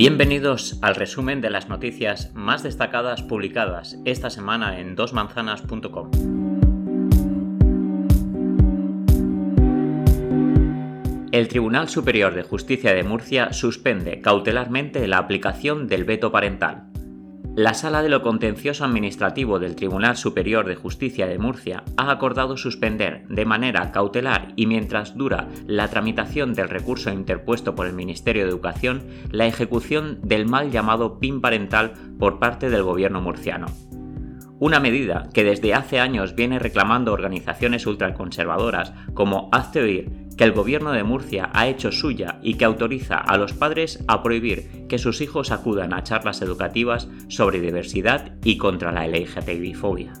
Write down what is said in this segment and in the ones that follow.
Bienvenidos al resumen de las noticias más destacadas publicadas esta semana en dosmanzanas.com. El Tribunal Superior de Justicia de Murcia suspende cautelarmente la aplicación del veto parental. La Sala de lo Contencioso Administrativo del Tribunal Superior de Justicia de Murcia ha acordado suspender de manera cautelar y mientras dura la tramitación del recurso interpuesto por el Ministerio de Educación la ejecución del mal llamado PIN parental por parte del gobierno murciano. Una medida que desde hace años viene reclamando organizaciones ultraconservadoras como Hazte Oír que el gobierno de Murcia ha hecho suya y que autoriza a los padres a prohibir que sus hijos acudan a charlas educativas sobre diversidad y contra la LGTBI-fobia.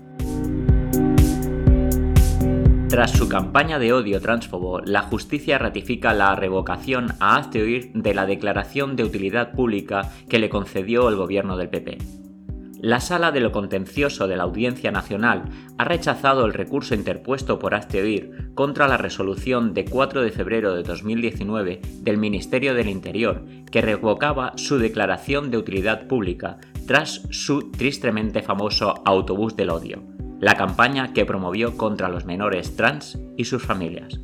Tras su campaña de odio transfobo, la justicia ratifica la revocación a Hazte de la declaración de utilidad pública que le concedió el gobierno del PP. La Sala de lo Contencioso de la Audiencia Nacional ha rechazado el recurso interpuesto por Oír contra la resolución de 4 de febrero de 2019 del Ministerio del Interior que revocaba su declaración de utilidad pública tras su tristemente famoso Autobús del Odio, la campaña que promovió contra los menores trans y sus familias.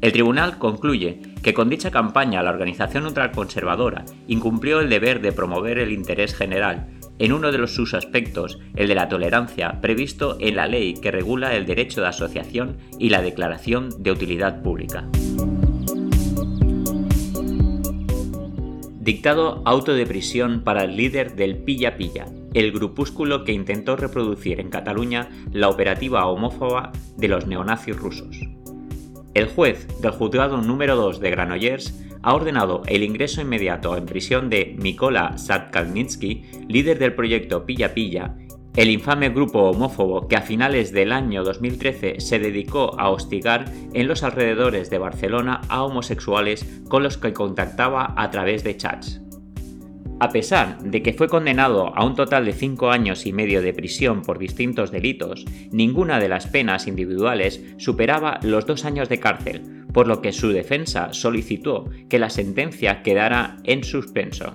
El tribunal concluye que con dicha campaña la organización ultraconservadora incumplió el deber de promover el interés general en uno de los sus aspectos, el de la tolerancia, previsto en la ley que regula el derecho de asociación y la declaración de utilidad pública. Dictado auto de prisión para el líder del Pilla Pilla, el grupúsculo que intentó reproducir en Cataluña la operativa homófoba de los neonazis rusos. El juez del juzgado número 2 de Granollers ha ordenado el ingreso inmediato en prisión de Mikola Satkalnitsky, líder del proyecto Pilla Pilla, el infame grupo homófobo que a finales del año 2013 se dedicó a hostigar en los alrededores de Barcelona a homosexuales con los que contactaba a través de chats. A pesar de que fue condenado a un total de cinco años y medio de prisión por distintos delitos, ninguna de las penas individuales superaba los dos años de cárcel, por lo que su defensa solicitó que la sentencia quedara en suspenso.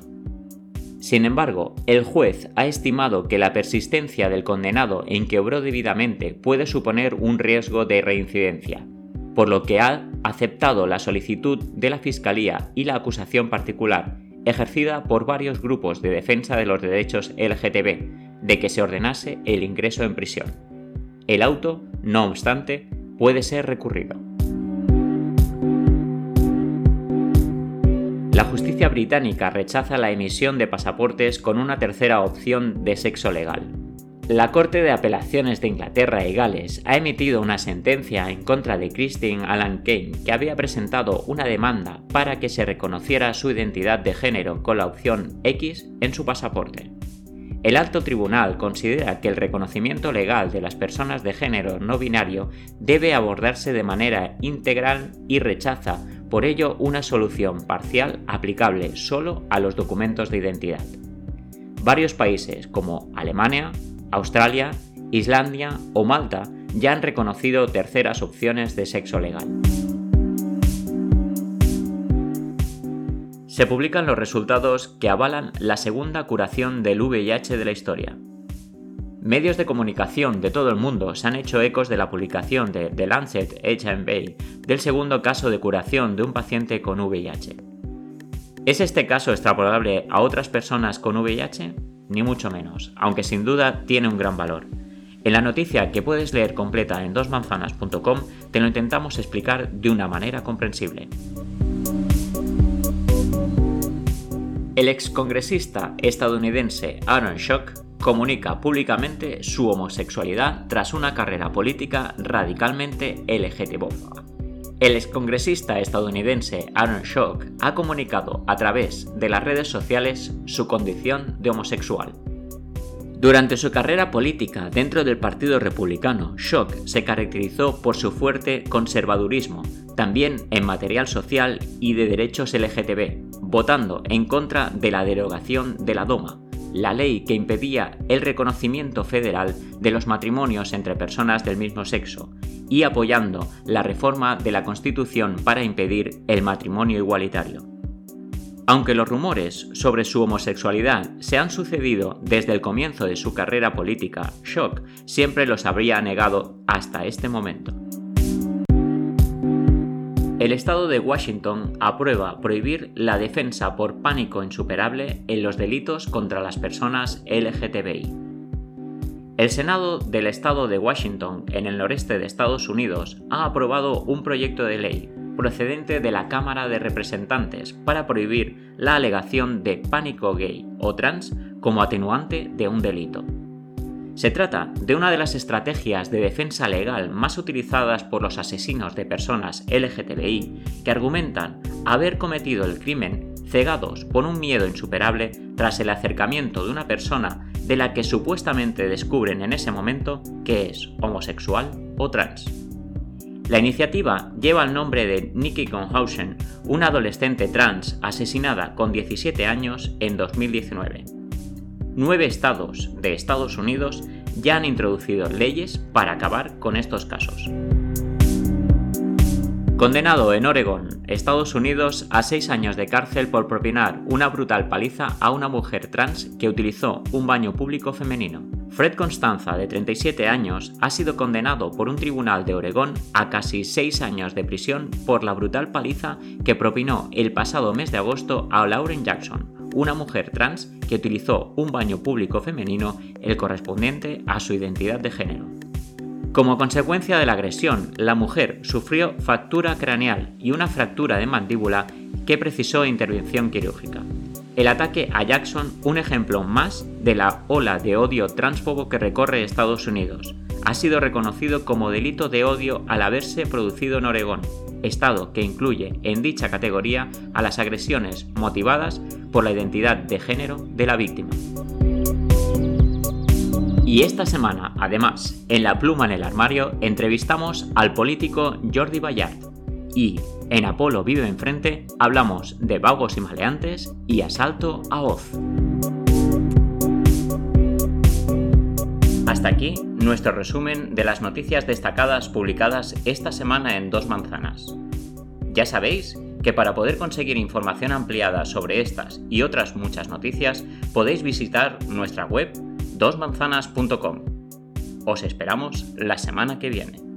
Sin embargo, el juez ha estimado que la persistencia del condenado en que obró debidamente puede suponer un riesgo de reincidencia, por lo que ha aceptado la solicitud de la Fiscalía y la acusación particular ejercida por varios grupos de defensa de los derechos LGTB, de que se ordenase el ingreso en prisión. El auto, no obstante, puede ser recurrido. Justicia británica rechaza la emisión de pasaportes con una tercera opción de sexo legal. La Corte de Apelaciones de Inglaterra y Gales ha emitido una sentencia en contra de Christine Alan Kane, que había presentado una demanda para que se reconociera su identidad de género con la opción X en su pasaporte. El alto tribunal considera que el reconocimiento legal de las personas de género no binario debe abordarse de manera integral y rechaza, por ello, una solución parcial aplicable solo a los documentos de identidad. Varios países como Alemania, Australia, Islandia o Malta ya han reconocido terceras opciones de sexo legal. Se publican los resultados que avalan la segunda curación del VIH de la historia. Medios de comunicación de todo el mundo se han hecho ecos de la publicación de The Lancet HIV del segundo caso de curación de un paciente con VIH. ¿Es este caso extrapolable a otras personas con VIH? ni mucho menos, aunque sin duda tiene un gran valor. En la noticia que puedes leer completa en dosmanzanas.com te lo intentamos explicar de una manera comprensible. El excongresista estadounidense Aaron Schock comunica públicamente su homosexualidad tras una carrera política radicalmente LGTBOFA. El excongresista estadounidense Aaron Schock ha comunicado a través de las redes sociales su condición de homosexual. Durante su carrera política dentro del Partido Republicano, Schock se caracterizó por su fuerte conservadurismo, también en material social y de derechos LGTB, votando en contra de la derogación de la DOMA, la ley que impedía el reconocimiento federal de los matrimonios entre personas del mismo sexo, y apoyando la reforma de la Constitución para impedir el matrimonio igualitario. Aunque los rumores sobre su homosexualidad se han sucedido desde el comienzo de su carrera política, Shock siempre los habría negado hasta este momento. El estado de Washington aprueba prohibir la defensa por pánico insuperable en los delitos contra las personas LGTBI. El Senado del estado de Washington, en el noreste de Estados Unidos, ha aprobado un proyecto de ley procedente de la Cámara de Representantes para prohibir la alegación de pánico gay o trans como atenuante de un delito. Se trata de una de las estrategias de defensa legal más utilizadas por los asesinos de personas LGTBI que argumentan haber cometido el crimen cegados por un miedo insuperable tras el acercamiento de una persona de la que supuestamente descubren en ese momento que es homosexual o trans. La iniciativa lleva el nombre de Nikki Conhausen, una adolescente trans asesinada con 17 años en 2019. Nueve estados de Estados Unidos ya han introducido leyes para acabar con estos casos. Condenado en Oregón, Estados Unidos, a seis años de cárcel por propinar una brutal paliza a una mujer trans que utilizó un baño público femenino. Fred Constanza, de 37 años, ha sido condenado por un tribunal de Oregón a casi seis años de prisión por la brutal paliza que propinó el pasado mes de agosto a Lauren Jackson, una mujer trans que utilizó un baño público femenino, el correspondiente a su identidad de género. Como consecuencia de la agresión, la mujer sufrió fractura craneal y una fractura de mandíbula que precisó intervención quirúrgica. El ataque a Jackson, un ejemplo más de la ola de odio transfobo que recorre Estados Unidos, ha sido reconocido como delito de odio al haberse producido en Oregón, estado que incluye en dicha categoría a las agresiones motivadas por la identidad de género de la víctima. Y esta semana, además, en La Pluma en el Armario, entrevistamos al político Jordi Ballard. Y en Apolo Vive Enfrente hablamos de vagos y maleantes y asalto a Oz. Hasta aquí nuestro resumen de las noticias destacadas publicadas esta semana en Dos Manzanas. Ya sabéis que para poder conseguir información ampliada sobre estas y otras muchas noticias podéis visitar nuestra web dosmanzanas.com. Os esperamos la semana que viene.